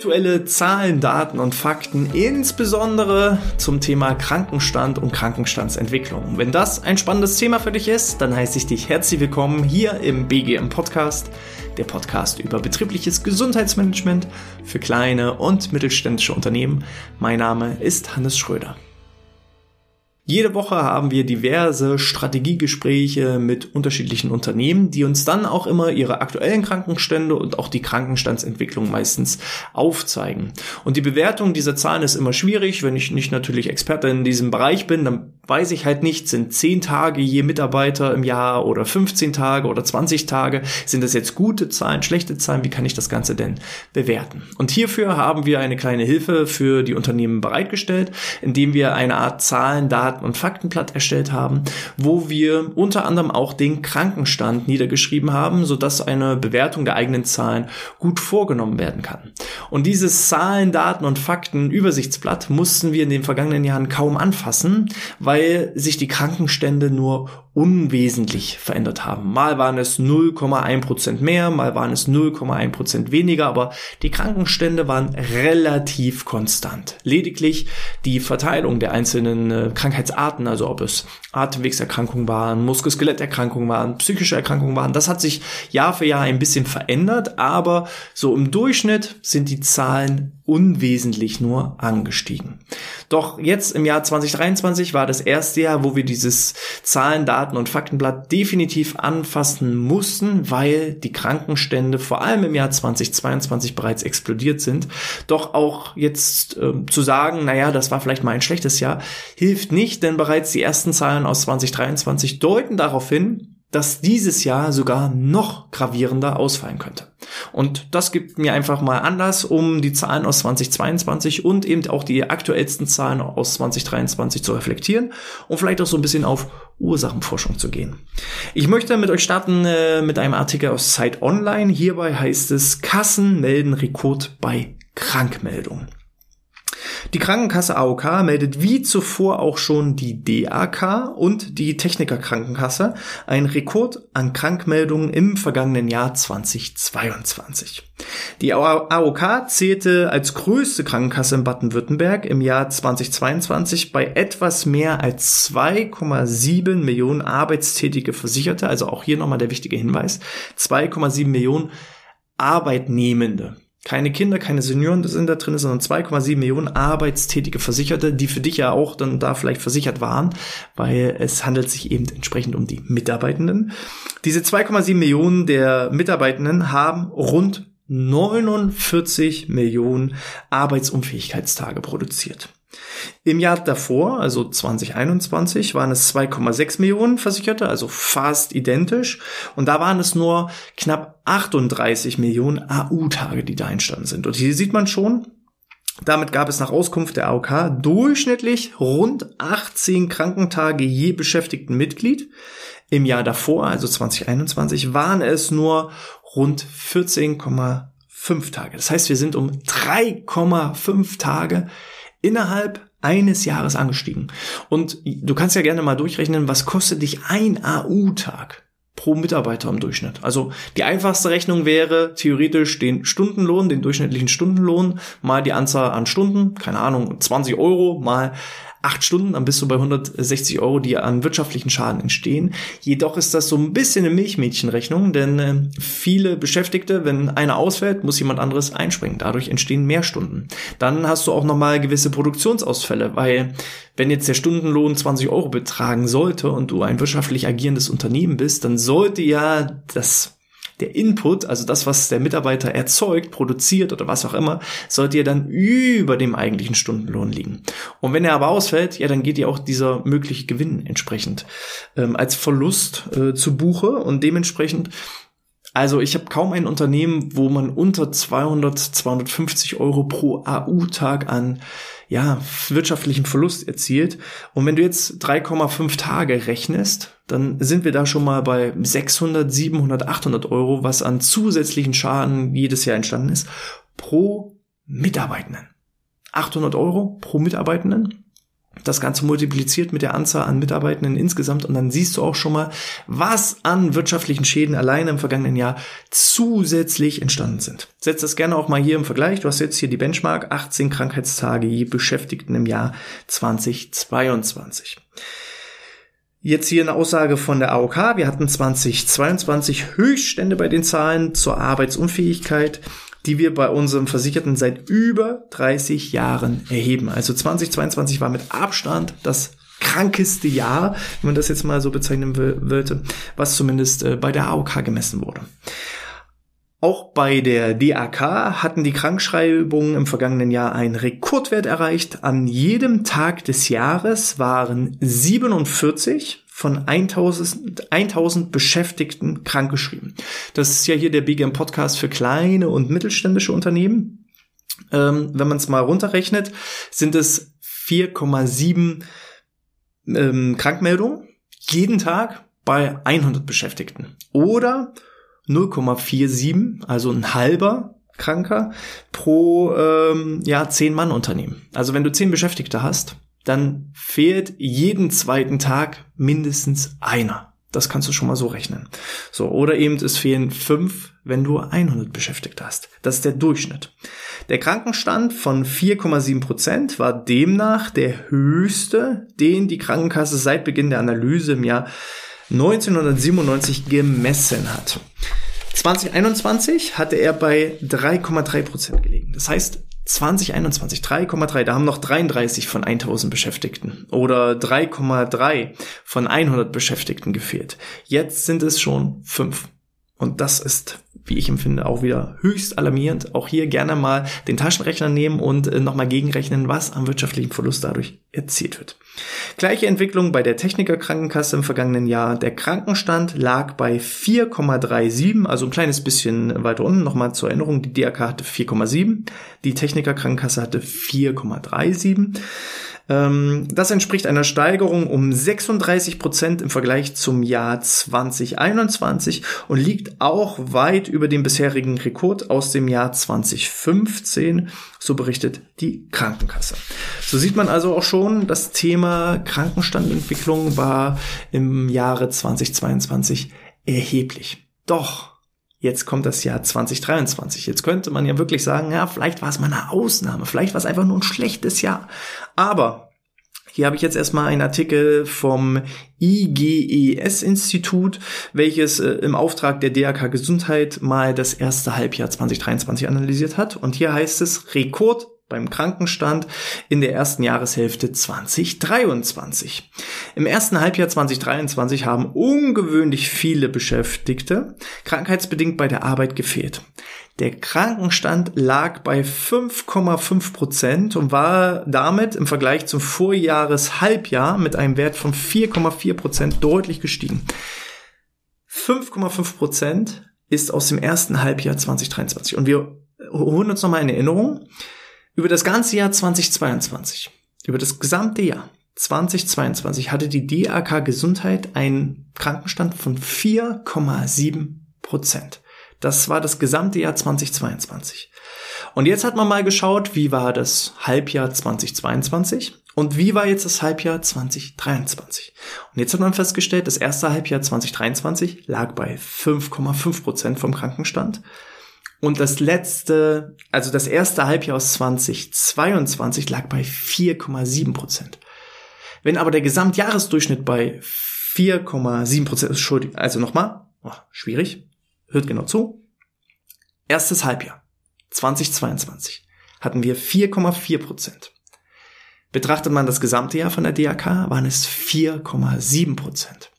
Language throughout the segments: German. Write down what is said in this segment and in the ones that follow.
aktuelle Zahlen, Daten und Fakten, insbesondere zum Thema Krankenstand und Krankenstandsentwicklung. Wenn das ein spannendes Thema für dich ist, dann heiße ich dich herzlich willkommen hier im BGM Podcast, der Podcast über betriebliches Gesundheitsmanagement für kleine und mittelständische Unternehmen. Mein Name ist Hannes Schröder. Jede Woche haben wir diverse Strategiegespräche mit unterschiedlichen Unternehmen, die uns dann auch immer ihre aktuellen Krankenstände und auch die Krankenstandsentwicklung meistens aufzeigen. Und die Bewertung dieser Zahlen ist immer schwierig. Wenn ich nicht natürlich Experte in diesem Bereich bin, dann weiß ich halt nicht, sind 10 Tage je Mitarbeiter im Jahr oder 15 Tage oder 20 Tage. Sind das jetzt gute Zahlen, schlechte Zahlen? Wie kann ich das Ganze denn bewerten? Und hierfür haben wir eine kleine Hilfe für die Unternehmen bereitgestellt, indem wir eine Art Zahlen, Daten und Faktenblatt erstellt haben, wo wir unter anderem auch den Krankenstand niedergeschrieben haben, sodass eine Bewertung der eigenen Zahlen gut vorgenommen werden kann. Und dieses Zahlen, Daten und Fakten Übersichtsblatt mussten wir in den vergangenen Jahren kaum anfassen, weil sich die Krankenstände nur unwesentlich verändert haben. Mal waren es 0,1 Prozent mehr, mal waren es 0,1 Prozent weniger, aber die Krankenstände waren relativ konstant. Lediglich die Verteilung der einzelnen äh, Krankheitsarten, also ob es Atemwegserkrankungen waren, Muskel-Skeletterkrankungen waren, psychische Erkrankungen waren, das hat sich Jahr für Jahr ein bisschen verändert, aber so im Durchschnitt sind die Zahlen unwesentlich nur angestiegen. Doch jetzt im Jahr 2023 war das erste Jahr, wo wir dieses Zahlen, Daten und Faktenblatt definitiv anfassen mussten, weil die Krankenstände vor allem im Jahr 2022 bereits explodiert sind. Doch auch jetzt äh, zu sagen, naja, das war vielleicht mal ein schlechtes Jahr, hilft nicht, denn bereits die ersten Zahlen aus 2023 deuten darauf hin, dass dieses Jahr sogar noch gravierender ausfallen könnte. Und das gibt mir einfach mal Anlass, um die Zahlen aus 2022 und eben auch die aktuellsten Zahlen aus 2023 zu reflektieren und vielleicht auch so ein bisschen auf Ursachenforschung zu gehen. Ich möchte mit euch starten äh, mit einem Artikel aus Zeit Online. Hierbei heißt es Kassen melden Rekord bei Krankmeldungen. Die Krankenkasse AOK meldet wie zuvor auch schon die DAK und die Technikerkrankenkasse einen Rekord an Krankmeldungen im vergangenen Jahr 2022. Die AOK zählte als größte Krankenkasse in Baden-Württemberg im Jahr 2022 bei etwas mehr als 2,7 Millionen arbeitstätige Versicherte, also auch hier nochmal der wichtige Hinweis, 2,7 Millionen Arbeitnehmende. Keine Kinder, keine Senioren sind da drin, sondern 2,7 Millionen arbeitstätige Versicherte, die für dich ja auch dann da vielleicht versichert waren, weil es handelt sich eben entsprechend um die Mitarbeitenden. Diese 2,7 Millionen der Mitarbeitenden haben rund 49 Millionen Arbeitsunfähigkeitstage produziert. Im Jahr davor, also 2021, waren es 2,6 Millionen Versicherte, also fast identisch. Und da waren es nur knapp 38 Millionen AU-Tage, die da entstanden sind. Und hier sieht man schon, damit gab es nach Auskunft der AOK durchschnittlich rund 18 Krankentage je beschäftigten Mitglied. Im Jahr davor, also 2021, waren es nur rund 14,5 Tage. Das heißt, wir sind um 3,5 Tage innerhalb eines Jahres angestiegen. Und du kannst ja gerne mal durchrechnen, was kostet dich ein AU-Tag pro Mitarbeiter im Durchschnitt. Also die einfachste Rechnung wäre theoretisch den Stundenlohn, den durchschnittlichen Stundenlohn, mal die Anzahl an Stunden, keine Ahnung, 20 Euro, mal acht Stunden, dann bist du bei 160 Euro, die an wirtschaftlichen Schaden entstehen. Jedoch ist das so ein bisschen eine Milchmädchenrechnung, denn äh, viele Beschäftigte, wenn einer ausfällt, muss jemand anderes einspringen. Dadurch entstehen mehr Stunden. Dann hast du auch nochmal gewisse Produktionsausfälle, weil wenn jetzt der Stundenlohn 20 Euro betragen sollte und du ein wirtschaftlich agierendes Unternehmen bist, dann sollte ja das der Input, also das, was der Mitarbeiter erzeugt, produziert oder was auch immer, sollte ja dann über dem eigentlichen Stundenlohn liegen. Und wenn er aber ausfällt, ja, dann geht ja auch dieser mögliche Gewinn entsprechend ähm, als Verlust äh, zu Buche und dementsprechend also ich habe kaum ein Unternehmen, wo man unter 200, 250 Euro pro AU-Tag an ja, wirtschaftlichen Verlust erzielt. Und wenn du jetzt 3,5 Tage rechnest, dann sind wir da schon mal bei 600, 700, 800 Euro, was an zusätzlichen Schaden jedes Jahr entstanden ist, pro Mitarbeitenden. 800 Euro pro Mitarbeitenden. Das Ganze multipliziert mit der Anzahl an Mitarbeitenden insgesamt und dann siehst du auch schon mal, was an wirtschaftlichen Schäden alleine im vergangenen Jahr zusätzlich entstanden sind. Setz das gerne auch mal hier im Vergleich. Du hast jetzt hier die Benchmark 18 Krankheitstage je Beschäftigten im Jahr 2022. Jetzt hier eine Aussage von der AOK. Wir hatten 2022 Höchststände bei den Zahlen zur Arbeitsunfähigkeit die wir bei unserem Versicherten seit über 30 Jahren erheben. Also 2022 war mit Abstand das krankeste Jahr, wenn man das jetzt mal so bezeichnen wollte, was zumindest äh, bei der AOK gemessen wurde. Auch bei der DAK hatten die Krankschreibungen im vergangenen Jahr einen Rekordwert erreicht. An jedem Tag des Jahres waren 47 von 1000, 1000 Beschäftigten krankgeschrieben. Das ist ja hier der BGM Podcast für kleine und mittelständische Unternehmen. Ähm, wenn man es mal runterrechnet, sind es 4,7 ähm, Krankmeldungen jeden Tag bei 100 Beschäftigten. Oder 0,47, also ein halber Kranker pro ähm, ja, 10 Mann Unternehmen. Also wenn du 10 Beschäftigte hast, dann fehlt jeden zweiten Tag mindestens einer. Das kannst du schon mal so rechnen. So, oder eben es fehlen fünf, wenn du 100 Beschäftigte hast. Das ist der Durchschnitt. Der Krankenstand von 4,7 Prozent war demnach der höchste, den die Krankenkasse seit Beginn der Analyse im Jahr 1997 gemessen hat. 2021 hatte er bei 3,3 Prozent gelegen. Das heißt, 2021 3,3, da haben noch 33 von 1000 Beschäftigten oder 3,3 von 100 Beschäftigten gefehlt. Jetzt sind es schon 5. Und das ist wie ich empfinde, auch wieder höchst alarmierend. Auch hier gerne mal den Taschenrechner nehmen und äh, nochmal gegenrechnen, was am wirtschaftlichen Verlust dadurch erzielt wird. Gleiche Entwicklung bei der Technikerkrankenkasse im vergangenen Jahr. Der Krankenstand lag bei 4,37, also ein kleines bisschen weiter unten. Nochmal zur Erinnerung, die DRK hatte 4,7, die Technikerkrankenkasse hatte 4,37. Ähm, das entspricht einer Steigerung um 36 Prozent im Vergleich zum Jahr 2021 und liegt auch weit über dem bisherigen Rekord aus dem Jahr 2015, so berichtet die Krankenkasse. So sieht man also auch schon, das Thema Krankenstandentwicklung war im Jahre 2022 erheblich. Doch Jetzt kommt das Jahr 2023. Jetzt könnte man ja wirklich sagen, ja, vielleicht war es mal eine Ausnahme, vielleicht war es einfach nur ein schlechtes Jahr. Aber hier habe ich jetzt erstmal einen Artikel vom IGES-Institut, welches äh, im Auftrag der DRK Gesundheit mal das erste Halbjahr 2023 analysiert hat. Und hier heißt es Rekord beim Krankenstand in der ersten Jahreshälfte 2023. Im ersten Halbjahr 2023 haben ungewöhnlich viele Beschäftigte krankheitsbedingt bei der Arbeit gefehlt. Der Krankenstand lag bei 5,5 Prozent und war damit im Vergleich zum Vorjahreshalbjahr mit einem Wert von 4,4 Prozent deutlich gestiegen. 5,5 Prozent ist aus dem ersten Halbjahr 2023. Und wir holen uns nochmal in Erinnerung. Über das ganze Jahr 2022, über das gesamte Jahr 2022 hatte die DAK Gesundheit einen Krankenstand von 4,7 Prozent. Das war das gesamte Jahr 2022. Und jetzt hat man mal geschaut, wie war das Halbjahr 2022 und wie war jetzt das Halbjahr 2023. Und jetzt hat man festgestellt, das erste Halbjahr 2023 lag bei 5,5 Prozent vom Krankenstand und das letzte, also das erste Halbjahr aus 2022 lag bei 4,7 Prozent. Wenn aber der Gesamtjahresdurchschnitt bei 4,7 Prozent ist, schuldig, also nochmal, oh, schwierig, hört genau zu. Erstes Halbjahr 2022 hatten wir 4,4 Prozent. Betrachtet man das gesamte Jahr von der DAK, waren es 4,7 Prozent.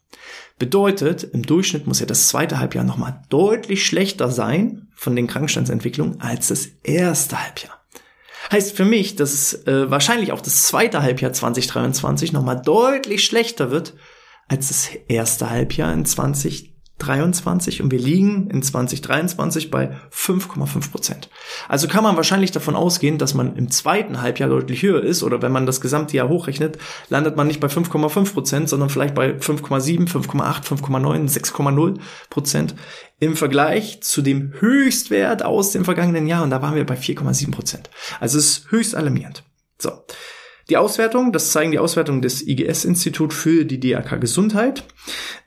Bedeutet, im Durchschnitt muss ja das zweite Halbjahr nochmal deutlich schlechter sein von den Krankenstandsentwicklungen als das erste Halbjahr. Heißt für mich, dass äh, wahrscheinlich auch das zweite Halbjahr 2023 nochmal deutlich schlechter wird als das erste Halbjahr in 2022. 23 und wir liegen in 2023 bei 5,5 Prozent. Also kann man wahrscheinlich davon ausgehen, dass man im zweiten Halbjahr deutlich höher ist oder wenn man das gesamte Jahr hochrechnet, landet man nicht bei 5,5 Prozent, sondern vielleicht bei 5,7, 5,8, 5,9, 6,0 Prozent im Vergleich zu dem Höchstwert aus dem vergangenen Jahr und da waren wir bei 4,7 Prozent. Also es ist höchst alarmierend. So. Die Auswertung, das zeigen die Auswertungen des IGS-Institut für die DRK Gesundheit.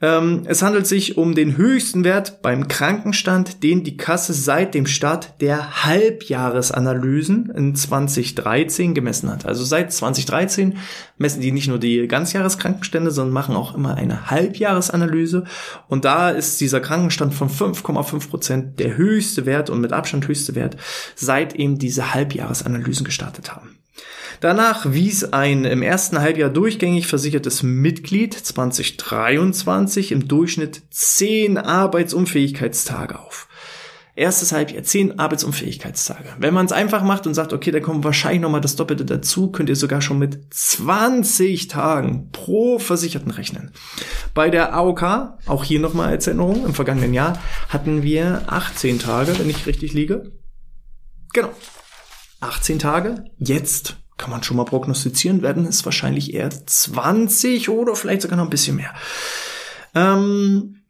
Ähm, es handelt sich um den höchsten Wert beim Krankenstand, den die Kasse seit dem Start der Halbjahresanalysen in 2013 gemessen hat. Also seit 2013 messen die nicht nur die Ganzjahreskrankenstände, sondern machen auch immer eine Halbjahresanalyse. Und da ist dieser Krankenstand von 5,5 Prozent der höchste Wert und mit Abstand höchste Wert, seit eben diese Halbjahresanalysen gestartet haben. Danach wies ein im ersten Halbjahr durchgängig versichertes Mitglied 2023 im Durchschnitt 10 Arbeitsunfähigkeitstage auf. Erstes Halbjahr, 10 Arbeitsunfähigkeitstage. Wenn man es einfach macht und sagt, okay, da kommen wahrscheinlich nochmal das Doppelte dazu, könnt ihr sogar schon mit 20 Tagen pro Versicherten rechnen. Bei der AOK, auch hier nochmal als Erinnerung, im vergangenen Jahr hatten wir 18 Tage, wenn ich richtig liege. Genau. 18 Tage. Jetzt kann man schon mal prognostizieren, werden es wahrscheinlich eher 20 oder vielleicht sogar noch ein bisschen mehr. Ähm,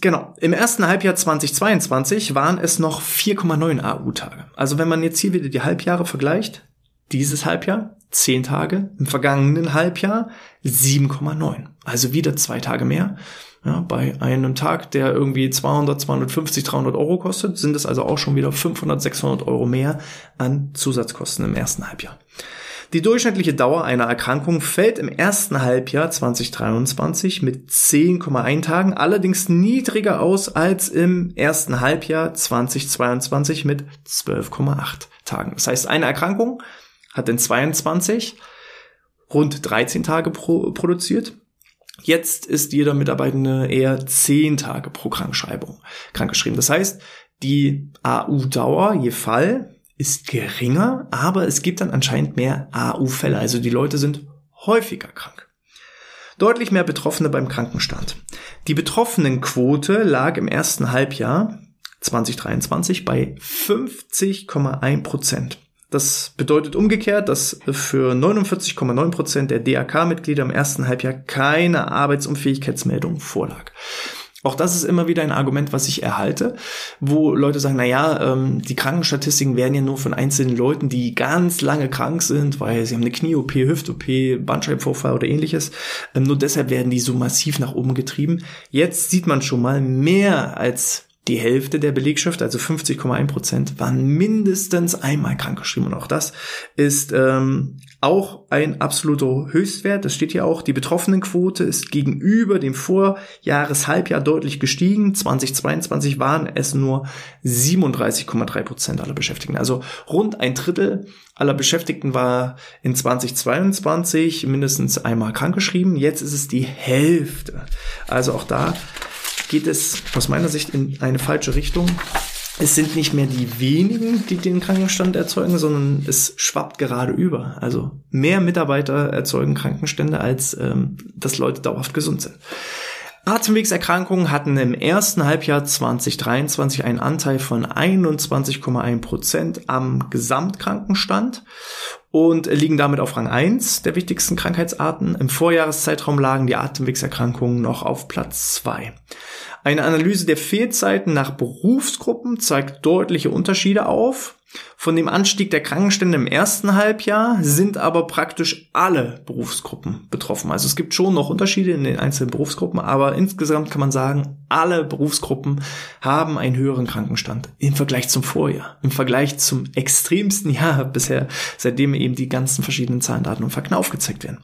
genau, im ersten Halbjahr 2022 waren es noch 4,9 AU-Tage. Also wenn man jetzt hier wieder die Halbjahre vergleicht, dieses Halbjahr 10 Tage, im vergangenen Halbjahr 7,9. Also wieder zwei Tage mehr. Ja, bei einem Tag, der irgendwie 200, 250, 300 Euro kostet, sind es also auch schon wieder 500, 600 Euro mehr an Zusatzkosten im ersten Halbjahr. Die durchschnittliche Dauer einer Erkrankung fällt im ersten Halbjahr 2023 mit 10,1 Tagen allerdings niedriger aus als im ersten Halbjahr 2022 mit 12,8 Tagen. Das heißt, eine Erkrankung hat in 22 rund 13 Tage pro produziert Jetzt ist jeder Mitarbeitende eher zehn Tage pro Krankschreibung krankgeschrieben. Das heißt, die AU-Dauer je Fall ist geringer, aber es gibt dann anscheinend mehr AU-Fälle. Also die Leute sind häufiger krank. Deutlich mehr Betroffene beim Krankenstand. Die Betroffenenquote lag im ersten Halbjahr 2023 bei 50,1 Prozent. Das bedeutet umgekehrt, dass für 49,9 Prozent der DAK-Mitglieder im ersten Halbjahr keine Arbeitsunfähigkeitsmeldung vorlag. Auch das ist immer wieder ein Argument, was ich erhalte, wo Leute sagen, na ja, ähm, die Krankenstatistiken werden ja nur von einzelnen Leuten, die ganz lange krank sind, weil sie haben eine Knie-OP, Hüft-OP, Bandscheibenvorfall oder ähnliches. Ähm, nur deshalb werden die so massiv nach oben getrieben. Jetzt sieht man schon mal mehr als die Hälfte der Belegschaft, also 50,1 Prozent, waren mindestens einmal krankgeschrieben. Und auch das ist ähm, auch ein absoluter Höchstwert. Das steht hier auch. Die Betroffenenquote ist gegenüber dem Vorjahreshalbjahr deutlich gestiegen. 2022 waren es nur 37,3 Prozent aller Beschäftigten. Also rund ein Drittel aller Beschäftigten war in 2022 mindestens einmal krankgeschrieben. Jetzt ist es die Hälfte. Also auch da geht es aus meiner Sicht in eine falsche Richtung. Es sind nicht mehr die wenigen, die den Krankenstand erzeugen, sondern es schwappt gerade über. Also mehr Mitarbeiter erzeugen Krankenstände, als ähm, dass Leute dauerhaft gesund sind. Atemwegserkrankungen hatten im ersten Halbjahr 2023 einen Anteil von 21,1 Prozent am Gesamtkrankenstand und liegen damit auf Rang 1 der wichtigsten Krankheitsarten. Im Vorjahreszeitraum lagen die Atemwegserkrankungen noch auf Platz 2. Eine Analyse der Fehlzeiten nach Berufsgruppen zeigt deutliche Unterschiede auf. Von dem Anstieg der Krankenstände im ersten Halbjahr sind aber praktisch alle Berufsgruppen betroffen. Also es gibt schon noch Unterschiede in den einzelnen Berufsgruppen, aber insgesamt kann man sagen, alle Berufsgruppen haben einen höheren Krankenstand im Vergleich zum Vorjahr, im Vergleich zum extremsten Jahr bisher, seitdem eben die ganzen verschiedenen Zahlendaten und Fakten aufgezeigt werden.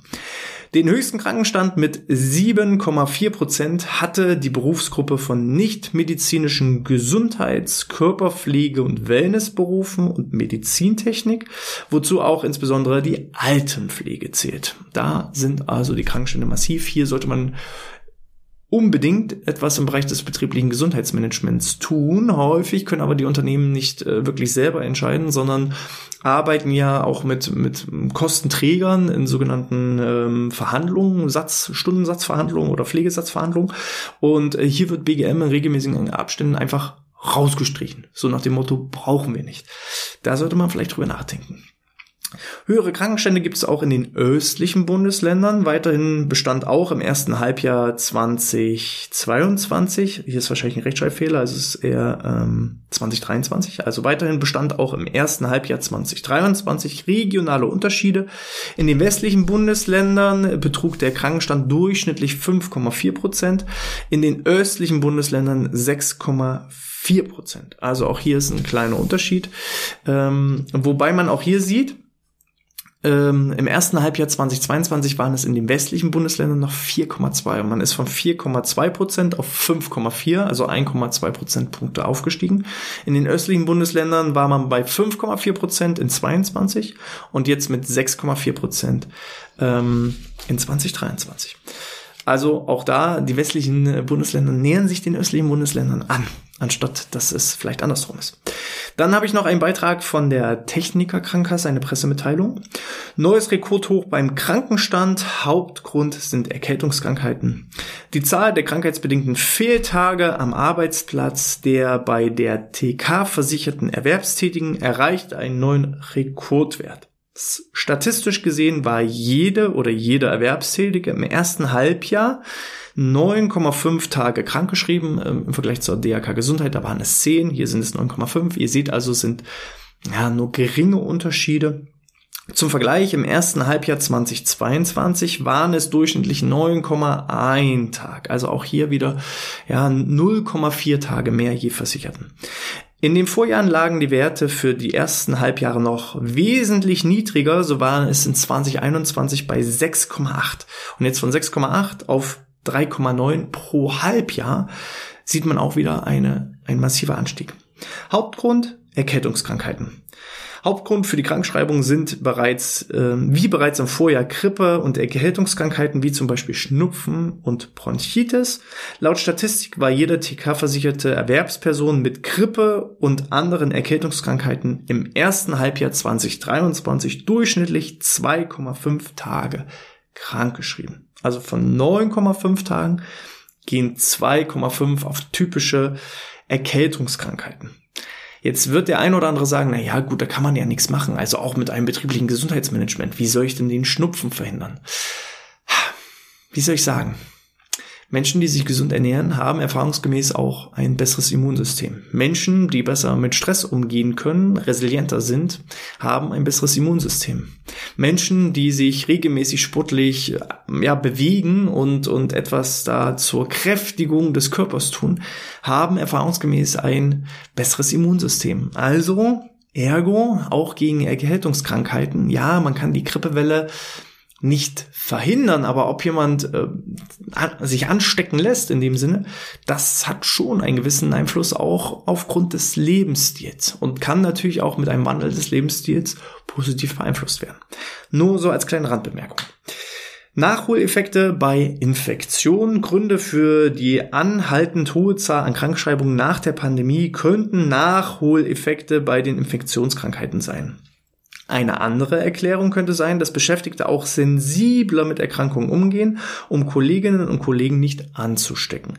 Den höchsten Krankenstand mit 7,4 Prozent hatte die Berufsgruppe von nichtmedizinischen Gesundheits-, Körperpflege- und Wellnessberufen und Medizintechnik, wozu auch insbesondere die Altenpflege zählt. Da sind also die Krankenstände massiv. Hier sollte man unbedingt etwas im Bereich des betrieblichen Gesundheitsmanagements tun. Häufig können aber die Unternehmen nicht äh, wirklich selber entscheiden, sondern arbeiten ja auch mit, mit Kostenträgern in sogenannten ähm, Verhandlungen, Satz, Stundensatzverhandlungen oder Pflegesatzverhandlungen. Und äh, hier wird BGM in regelmäßigen Abständen einfach rausgestrichen. So nach dem Motto, brauchen wir nicht. Da sollte man vielleicht drüber nachdenken. Höhere Krankenstände gibt es auch in den östlichen Bundesländern. Weiterhin bestand auch im ersten Halbjahr 2022, hier ist wahrscheinlich ein Rechtschreibfehler, also es ist eher ähm, 2023, also weiterhin bestand auch im ersten Halbjahr 2023 regionale Unterschiede. In den westlichen Bundesländern betrug der Krankenstand durchschnittlich 5,4 Prozent, in den östlichen Bundesländern 6,4 Prozent. Also auch hier ist ein kleiner Unterschied. Ähm, wobei man auch hier sieht, ähm, Im ersten Halbjahr 2022 waren es in den westlichen Bundesländern noch 4,2 und man ist von 4,2 Prozent auf 5,4, also 1,2 Prozentpunkte aufgestiegen. In den östlichen Bundesländern war man bei 5,4 Prozent in 22 und jetzt mit 6,4 Prozent ähm, in 2023. Also auch da, die westlichen Bundesländer nähern sich den östlichen Bundesländern an, anstatt dass es vielleicht andersrum ist. Dann habe ich noch einen Beitrag von der Techniker Krankenkasse, eine Pressemitteilung. Neues Rekordhoch beim Krankenstand. Hauptgrund sind Erkältungskrankheiten. Die Zahl der krankheitsbedingten Fehltage am Arbeitsplatz der bei der TK versicherten Erwerbstätigen erreicht einen neuen Rekordwert. Statistisch gesehen war jede oder jeder Erwerbstätige im ersten Halbjahr 9,5 Tage krankgeschrieben ähm, im Vergleich zur DRK Gesundheit. Da waren es 10, hier sind es 9,5. Ihr seht also, sind ja nur geringe Unterschiede. Zum Vergleich, im ersten Halbjahr 2022 waren es durchschnittlich 9,1 Tag. Also auch hier wieder ja 0,4 Tage mehr je Versicherten. In den Vorjahren lagen die Werte für die ersten Halbjahre noch wesentlich niedriger, so waren es in 2021 bei 6,8. Und jetzt von 6,8 auf 3,9 pro Halbjahr sieht man auch wieder eine, ein massiver Anstieg. Hauptgrund Erkältungskrankheiten. Hauptgrund für die Krankschreibung sind bereits, äh, wie bereits im Vorjahr, Grippe und Erkältungskrankheiten wie zum Beispiel Schnupfen und Bronchitis. Laut Statistik war jede TK-versicherte Erwerbsperson mit Grippe und anderen Erkältungskrankheiten im ersten Halbjahr 2023 durchschnittlich 2,5 Tage krankgeschrieben. Also von 9,5 Tagen gehen 2,5 auf typische Erkältungskrankheiten. Jetzt wird der ein oder andere sagen, na ja, gut, da kann man ja nichts machen. Also auch mit einem betrieblichen Gesundheitsmanagement. Wie soll ich denn den Schnupfen verhindern? Wie soll ich sagen? Menschen, die sich gesund ernähren, haben erfahrungsgemäß auch ein besseres Immunsystem. Menschen, die besser mit Stress umgehen können, resilienter sind, haben ein besseres Immunsystem. Menschen, die sich regelmäßig sportlich ja, bewegen und, und etwas da zur Kräftigung des Körpers tun, haben erfahrungsgemäß ein besseres Immunsystem. Also Ergo, auch gegen Erkältungskrankheiten. Ja, man kann die Grippewelle nicht verhindern, aber ob jemand äh, sich anstecken lässt in dem Sinne, das hat schon einen gewissen Einfluss auch aufgrund des Lebensstils und kann natürlich auch mit einem Wandel des Lebensstils positiv beeinflusst werden. Nur so als kleine Randbemerkung. Nachholeffekte bei Infektionen. Gründe für die anhaltend hohe Zahl an Krankschreibungen nach der Pandemie könnten Nachholeffekte bei den Infektionskrankheiten sein. Eine andere Erklärung könnte sein, dass Beschäftigte auch sensibler mit Erkrankungen umgehen, um Kolleginnen und Kollegen nicht anzustecken.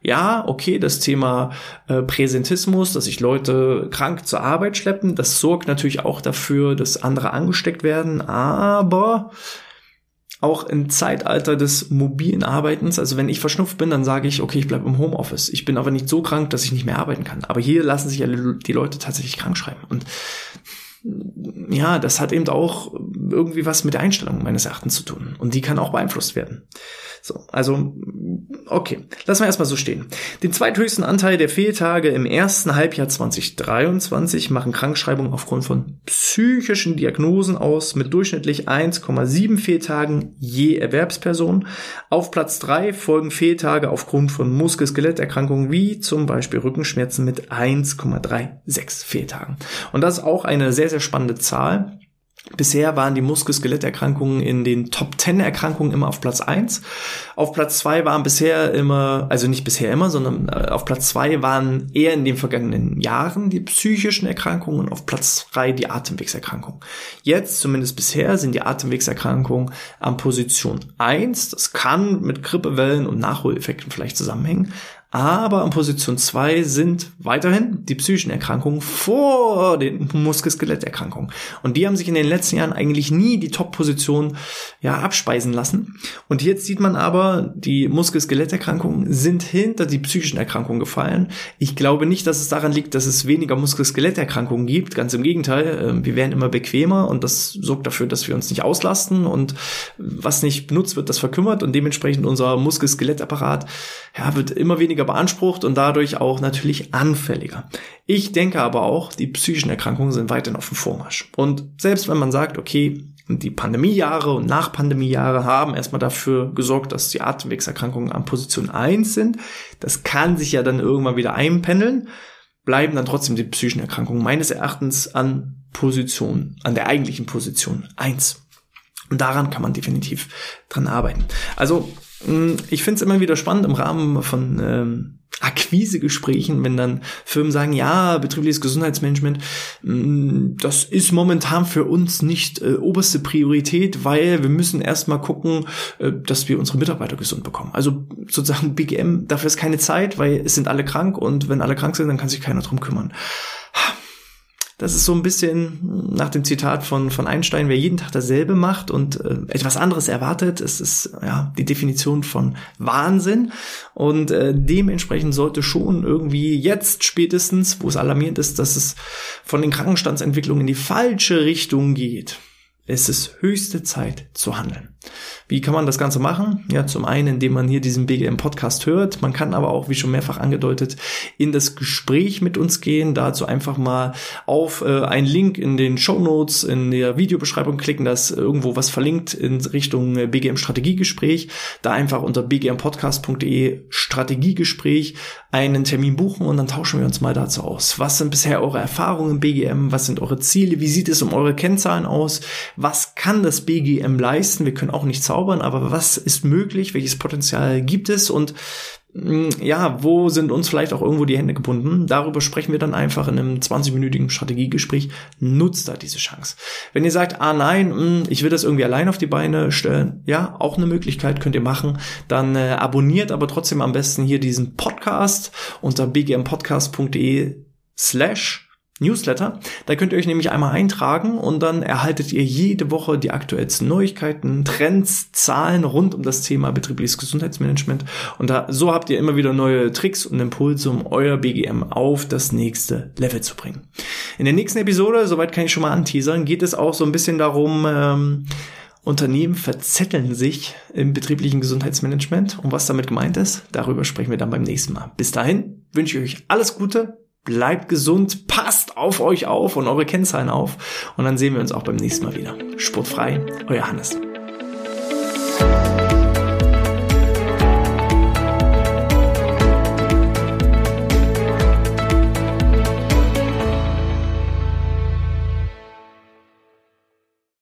Ja, okay, das Thema äh, Präsentismus, dass sich Leute krank zur Arbeit schleppen, das sorgt natürlich auch dafür, dass andere angesteckt werden, aber auch im Zeitalter des mobilen Arbeitens, also wenn ich verschnupft bin, dann sage ich, okay, ich bleibe im Homeoffice. Ich bin aber nicht so krank, dass ich nicht mehr arbeiten kann. Aber hier lassen sich die Leute tatsächlich krank schreiben. Und ja, das hat eben auch irgendwie was mit der Einstellung meines Erachtens zu tun. Und die kann auch beeinflusst werden. So, also, okay, lassen wir erstmal so stehen. Den zweithöchsten Anteil der Fehltage im ersten Halbjahr 2023 machen Krankschreibungen aufgrund von psychischen Diagnosen aus, mit durchschnittlich 1,7 Fehltagen je Erwerbsperson. Auf Platz drei folgen Fehltage aufgrund von Muskel-Skeletterkrankungen wie zum Beispiel Rückenschmerzen mit 1,36 Fehltagen. Und das ist auch eine sehr, sehr spannende Zahl. Bisher waren die Muskel-Skeletterkrankungen in den Top 10 Erkrankungen immer auf Platz 1. Auf Platz 2 waren bisher immer, also nicht bisher immer, sondern äh, auf Platz 2 waren eher in den vergangenen Jahren die psychischen Erkrankungen und auf Platz 3 die Atemwegserkrankungen. Jetzt, zumindest bisher, sind die Atemwegserkrankungen an Position 1. Das kann mit Grippewellen und Nachholeffekten vielleicht zusammenhängen. Aber an Position zwei sind weiterhin die psychischen Erkrankungen vor den Muskel-Skeletterkrankungen. Und die haben sich in den letzten Jahren eigentlich nie die Top-Position ja, abspeisen lassen. Und jetzt sieht man aber, die Muskel-Skeletterkrankungen sind hinter die psychischen Erkrankungen gefallen. Ich glaube nicht, dass es daran liegt, dass es weniger Muskel-Skeletterkrankungen gibt. Ganz im Gegenteil, ähm, wir werden immer bequemer und das sorgt dafür, dass wir uns nicht auslasten und was nicht benutzt wird, das verkümmert und dementsprechend unser Muskel-Skelettapparat ja, wird immer weniger beansprucht und dadurch auch natürlich anfälliger. Ich denke aber auch, die psychischen Erkrankungen sind weiterhin auf dem Vormarsch. Und selbst wenn man sagt, okay, die Pandemiejahre und Nach-Pandemiejahre haben erstmal dafür gesorgt, dass die Atemwegserkrankungen an Position 1 sind. Das kann sich ja dann irgendwann wieder einpendeln. Bleiben dann trotzdem die psychischen Erkrankungen meines Erachtens an Position, an der eigentlichen Position 1. Und daran kann man definitiv dran arbeiten. Also ich finde es immer wieder spannend im Rahmen von ähm, Akquisegesprächen, wenn dann Firmen sagen, ja, betriebliches Gesundheitsmanagement, hm, das ist momentan für uns nicht äh, oberste Priorität, weil wir müssen erstmal gucken, äh, dass wir unsere Mitarbeiter gesund bekommen. Also sozusagen BGM, dafür ist keine Zeit, weil es sind alle krank und wenn alle krank sind, dann kann sich keiner drum kümmern. Das ist so ein bisschen nach dem Zitat von, von Einstein, wer jeden Tag dasselbe macht und äh, etwas anderes erwartet, es ist ja die Definition von Wahnsinn. Und äh, dementsprechend sollte schon irgendwie jetzt spätestens, wo es alarmierend ist, dass es von den Krankenstandsentwicklungen in die falsche Richtung geht, es ist höchste Zeit zu handeln. Wie kann man das Ganze machen? Ja, zum einen, indem man hier diesen BGM-Podcast hört. Man kann aber auch, wie schon mehrfach angedeutet, in das Gespräch mit uns gehen. Dazu einfach mal auf äh, einen Link in den Show Notes in der Videobeschreibung klicken, da ist irgendwo was verlinkt in Richtung äh, BGM-Strategiegespräch. Da einfach unter bgmpodcast.de Strategiegespräch einen Termin buchen und dann tauschen wir uns mal dazu aus. Was sind bisher eure Erfahrungen im BGM? Was sind eure Ziele? Wie sieht es um eure Kennzahlen aus? Was kann das BGM leisten? Wir können auch nicht zaubern, aber was ist möglich? Welches Potenzial gibt es? Und mm, ja, wo sind uns vielleicht auch irgendwo die Hände gebunden? Darüber sprechen wir dann einfach in einem 20-minütigen Strategiegespräch. Nutzt da diese Chance. Wenn ihr sagt, ah nein, mm, ich will das irgendwie allein auf die Beine stellen, ja, auch eine Möglichkeit könnt ihr machen. Dann äh, abonniert aber trotzdem am besten hier diesen Podcast unter bgmpodcast.de slash Newsletter. Da könnt ihr euch nämlich einmal eintragen und dann erhaltet ihr jede Woche die aktuellsten Neuigkeiten, Trends, Zahlen rund um das Thema betriebliches Gesundheitsmanagement. Und da, so habt ihr immer wieder neue Tricks und Impulse, um euer BGM auf das nächste Level zu bringen. In der nächsten Episode, soweit kann ich schon mal anteasern, geht es auch so ein bisschen darum, ähm, Unternehmen verzetteln sich im betrieblichen Gesundheitsmanagement und was damit gemeint ist, darüber sprechen wir dann beim nächsten Mal. Bis dahin wünsche ich euch alles Gute, bleibt gesund, passt auf euch auf und eure Kennzahlen auf und dann sehen wir uns auch beim nächsten Mal wieder. Sportfrei, euer Hannes.